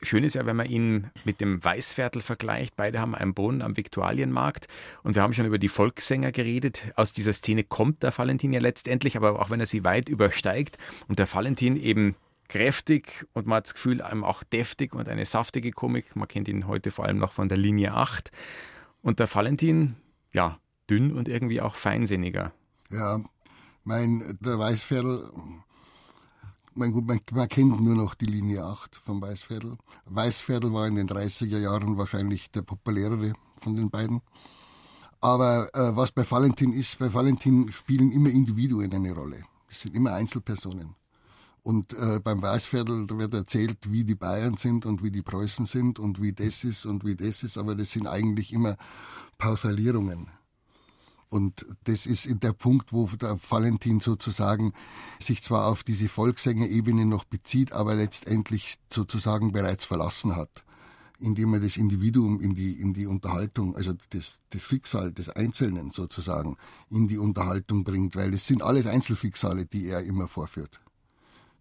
Schön ist ja, wenn man ihn mit dem Weißviertel vergleicht. Beide haben einen Brunnen am Viktualienmarkt. Und wir haben schon über die Volkssänger geredet. Aus dieser Szene kommt der Valentin ja letztendlich, aber auch wenn er sie weit übersteigt und der Valentin eben kräftig und man hat das Gefühl, einem auch deftig und eine saftige Komik. Man kennt ihn heute vor allem noch von der Linie 8. Und der Valentin, ja, dünn und irgendwie auch feinsinniger. Ja, Mein, der Weißviertel, mein, gut, man, man kennt nur noch die Linie 8 vom Weißviertel. Weißviertel war in den 30er Jahren wahrscheinlich der populärere von den beiden. Aber äh, was bei Valentin ist, bei Valentin spielen immer Individuen eine Rolle. Es sind immer Einzelpersonen. Und äh, beim Weißviertel wird erzählt, wie die Bayern sind und wie die Preußen sind und wie das ist und wie das ist, aber das sind eigentlich immer Pausalierungen. Und das ist der Punkt, wo der Valentin sozusagen sich zwar auf diese Volkssängerebene noch bezieht, aber letztendlich sozusagen bereits verlassen hat, indem er das Individuum in die, in die Unterhaltung, also das, das Schicksal des Einzelnen sozusagen in die Unterhaltung bringt, weil es sind alles Einzelschicksale, die er immer vorführt.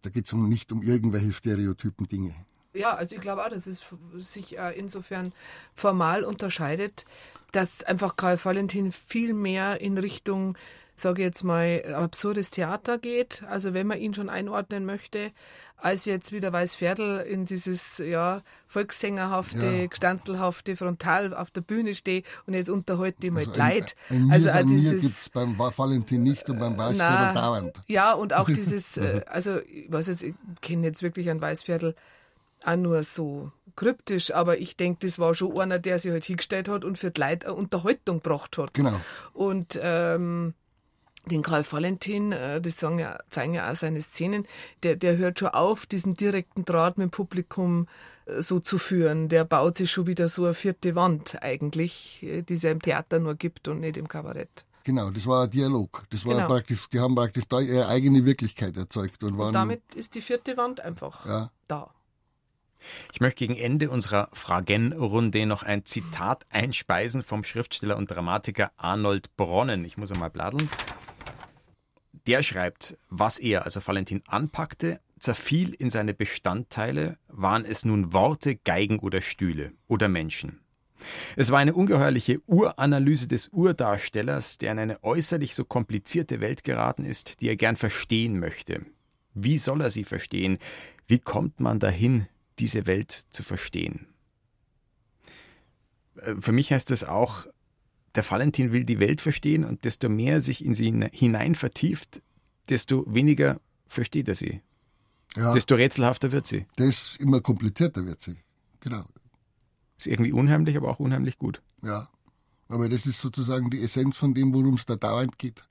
Da geht es um, nicht um irgendwelche stereotypen Dinge. Ja, also ich glaube auch, dass es sich äh, insofern formal unterscheidet, dass einfach Karl Valentin viel mehr in Richtung, sage ich jetzt mal, absurdes Theater geht. Also wenn man ihn schon einordnen möchte, als jetzt wieder Weißviertel in dieses ja volkssängerhafte, Ja. gestanzelhafte Frontal auf der Bühne stehe und jetzt unterhalte ich mal Also die Leute. Ein, ein also an mir gibt es beim Valentin nicht und beim Weißviertel Na, dauernd. Ja, und auch dieses, [LAUGHS] äh, also ich weiß jetzt, ich kenne jetzt wirklich ein Weißviertel auch nur so kryptisch, aber ich denke, das war schon einer, der sich halt hingestellt hat und für die Leute eine Unterhaltung gebracht hat. Genau. Und ähm, den Karl Valentin, äh, das sagen ja, zeigen ja auch seine Szenen, der, der hört schon auf, diesen direkten Draht mit dem Publikum äh, so zu führen. Der baut sich schon wieder so eine vierte Wand eigentlich, äh, die es ja im Theater nur gibt und nicht im Kabarett. Genau, das war ein Dialog. Das war Genau. praktisch, die haben praktisch da ihre eigene Wirklichkeit erzeugt und waren. Und damit ist die vierte Wand einfach ja, da. Ich möchte gegen Ende unserer Fragen-Runde noch ein Zitat einspeisen vom Schriftsteller und Dramatiker Arnold Bronnen. Ich muss einmal bladeln. Der schreibt, was er, also Valentin, anpackte, zerfiel in seine Bestandteile, waren es nun Worte, Geigen oder Stühle oder Menschen. Es war eine ungeheuerliche Uranalyse des Urdarstellers, der in eine äußerlich so komplizierte Welt geraten ist, die er gern verstehen möchte. Wie soll er sie verstehen? Wie kommt man dahin, diese Welt zu verstehen? Äh, Für mich heißt das auch, der Valentin will die Welt verstehen und desto mehr er sich in sie hine- hinein vertieft, desto weniger versteht er sie. ja Desto rätselhafter wird sie. das immer komplizierter wird sie. Genau. Ist irgendwie unheimlich, aber auch unheimlich gut. Ja. Aber das ist sozusagen die Essenz von dem, worum es da dauernd geht.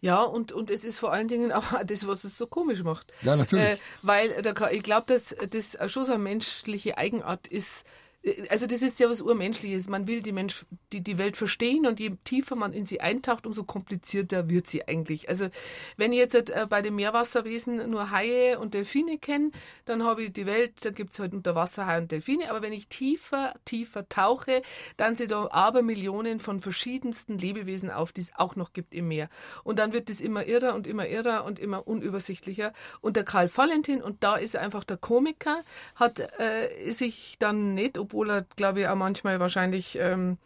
Ja, und, und es ist vor allen Dingen auch [LAUGHS] das, was es so komisch macht. Ja, natürlich. Äh, weil da, ich glaube, dass das schon so eine menschliche Eigenart ist. Äh, Also das ist ja was Urmenschliches. Man will die, Mensch, die, die Welt verstehen und je tiefer man in sie eintaucht, umso komplizierter wird sie eigentlich. Also wenn ich jetzt äh, bei den Meerwasserwesen nur Haie und Delfine kenne, dann habe ich die Welt, dann gibt es halt Unterwasserhaie und Delfine. Aber wenn ich tiefer, tiefer tauche, dann sind da Abermillionen von verschiedensten Lebewesen auf, die es auch noch gibt im Meer. Und dann wird es immer irrer und immer irrer und immer unübersichtlicher. Und der Karl Valentin, und da ist einfach der Komiker, hat äh, sich dann nicht, obwohl er, glaube ich, auch manchmal wahrscheinlich ähm,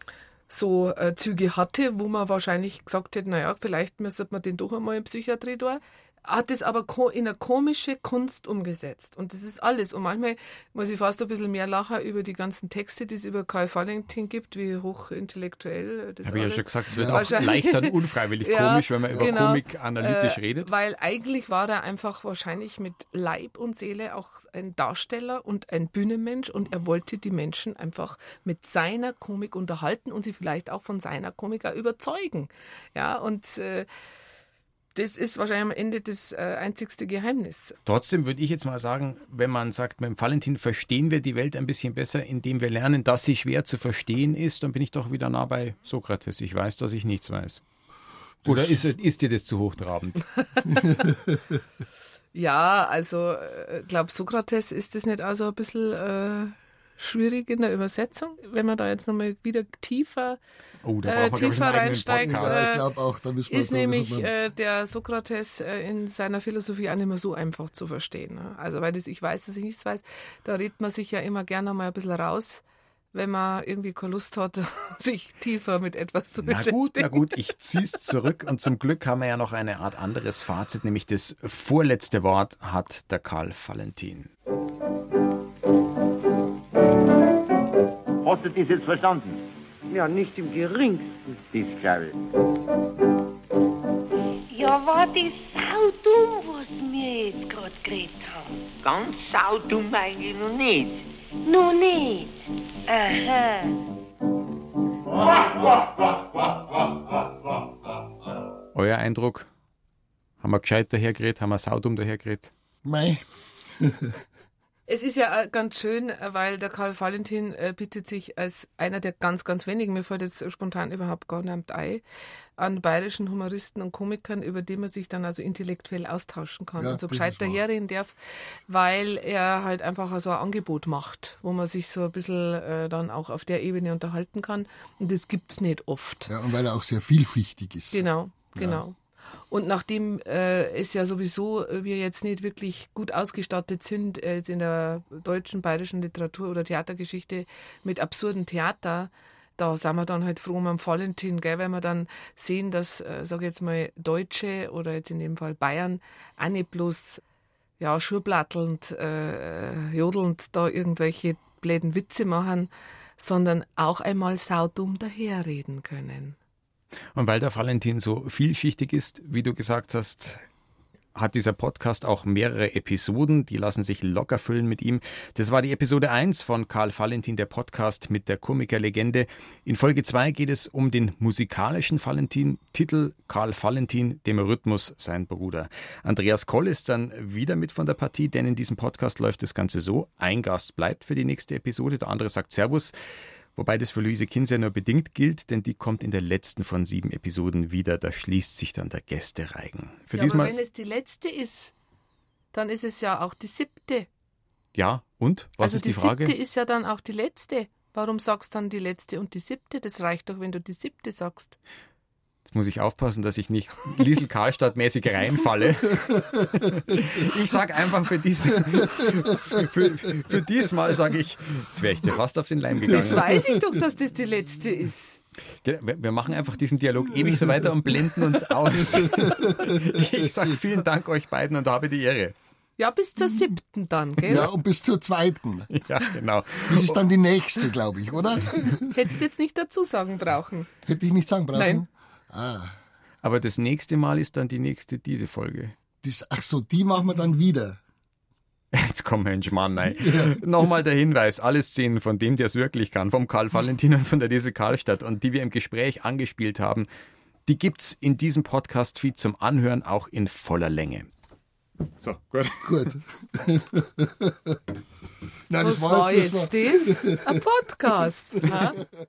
so äh, Züge hatte, wo man wahrscheinlich gesagt hätte, naja, vielleicht müsste man den doch einmal in Psychiatrie da hat es aber in eine komische Kunst umgesetzt. Und das ist alles. Und manchmal muss ich fast ein bisschen mehr lachen über die ganzen Texte, die es über Karl Valentin gibt, wie hochintellektuell das Habe ich ja schon gesagt, es wird auch leicht dann unfreiwillig [LAUGHS] Ja, komisch, wenn man über genau. Komik analytisch Äh, redet. Weil eigentlich war er einfach wahrscheinlich mit Leib und Seele auch ein Darsteller und ein Bühnenmensch und er wollte die Menschen einfach mit seiner Komik unterhalten und sie vielleicht auch von seiner Komik überzeugen. Ja, und äh, das ist wahrscheinlich am Ende das äh, einzigste Geheimnis. Trotzdem würde ich jetzt mal sagen, wenn man sagt, mit dem Valentin verstehen wir die Welt ein bisschen besser, indem wir lernen, dass sie schwer zu verstehen ist, dann bin ich doch wieder nah bei Sokrates. Ich weiß, dass ich nichts weiß. Oder ist, ist dir das zu hochtrabend? [LAUGHS] Ja, also ich glaube, Sokrates ist das nicht also ein bisschen äh, schwierig in der Übersetzung, wenn man da jetzt nochmal wieder tiefer Oh, da Äh, tiefer reinsteigt, Ich, Podcast. äh, auch, da müssen wir ist nämlich äh, der Sokrates äh, in seiner Philosophie auch nicht mehr so einfach zu verstehen. Ne? Also, weil das, ich weiß, dass ich nichts weiß, da redet man sich ja immer gerne mal ein bisschen raus, wenn man irgendwie keine Lust hat, [LAUGHS] sich tiefer mit etwas zu Na beschäftigen. gut, na gut, ich zieh's zurück und zum Glück haben wir ja noch eine Art anderes Fazit, nämlich das vorletzte Wort hat der Karl Valentin. Hast du das jetzt verstanden? Ja, nicht im geringsten. Das glaube ich. Da war das saudumm, was wir jetzt gerade geredet haben. Ganz saudumm eigentlich noch nicht. Noch nicht. Aha. Euer Eindruck? Haben wir gescheit dahergeredet? Haben wir saudumm dahergeredet? Mei, [LAUGHS] Es ist ja äh, ganz schön, äh, weil der Karl Valentin äh, bietet sich als einer der ganz, ganz wenigen, mir fällt jetzt spontan überhaupt gar nicht ein, an bayerischen Humoristen und Komikern, über die man sich dann also intellektuell austauschen kann Ja, und so das gescheit daherreden darf, weil er halt einfach so ein Angebot macht, wo man sich so ein bisschen äh, dann auch auf der Ebene unterhalten kann. Und das gibt's nicht oft. ja, und weil er auch sehr vielschichtig ist. Genau, genau. Und nachdem äh, es ja sowieso äh, wir jetzt nicht wirklich gut ausgestattet sind äh, in der deutschen, bayerischen Literatur oder Theatergeschichte mit absurden Theater, da sind wir dann halt froh um Valentin, gell, weil wir dann sehen, dass, äh, sage ich jetzt mal, Deutsche oder jetzt in dem Fall Bayern auch nicht bloß ja, schurblattelnd, äh, jodelnd da irgendwelche bläden Witze machen, sondern auch einmal saudumm daherreden können. Und weil der Valentin so vielschichtig ist, wie du gesagt hast, hat dieser Podcast auch mehrere Episoden, die lassen sich locker füllen mit ihm. Das war die Episode 1 von Karl Valentin, der Podcast mit der Komikerlegende. In Folge 2 geht es um den musikalischen Valentin, Titel Karl Valentin, dem Rhythmus sein Bruder. Andreas Koll ist dann wieder mit von der Partie, denn in diesem Podcast läuft das Ganze so, ein Gast bleibt für die nächste Episode, der andere sagt Servus. Wobei das für Luise Kinser nur bedingt gilt, denn die kommt in der letzten von sieben Episoden wieder. Da schließt sich dann der Gästereigen. Für ja, aber diesmal. wenn es die letzte ist, dann ist es ja auch die siebte. Ja, und? Was also ist die, die Frage? siebte ist ja dann auch die letzte. Warum sagst du dann die letzte und die siebte? Das reicht doch, wenn du die siebte sagst. Jetzt muss ich aufpassen, dass ich nicht Liesel Karlstadt-mäßig reinfalle. [LAUGHS] Ich sag einfach für, diese, für, für, diesmal sage ich, jetzt wäre ich dir fast auf den Leim Das gegangen. weiß ich doch, dass das die letzte ist. Wir wir machen einfach diesen Dialog ewig so weiter und blenden uns aus. [LAUGHS] Ich sage vielen Dank euch beiden und habe die Ehre. Ja, bis zur siebten dann, gell? Ja, und bis zur zweiten. Ja, genau. Das ist dann die nächste, glaube ich, oder? Hättest du jetzt nicht dazu sagen brauchen. Hätte ich nicht sagen brauchen? Nein. Ah, Aber das nächste Mal ist dann die nächste diese Folge. das, ach so, die machen wir dann wieder. Jetzt komm Mensch, Mann, nein. [LAUGHS] Nochmal der Hinweis, alle Szenen von dem, der es wirklich kann, vom Karl Valentin und von der Diese Karlstadt und die wir im Gespräch angespielt haben, die gibt's in diesem Podcast-Feed zum Anhören auch in voller Länge. So, gut. Gut. [LAUGHS] Nein, Was war jetzt das? Ein Podcast. ha? [LAUGHS]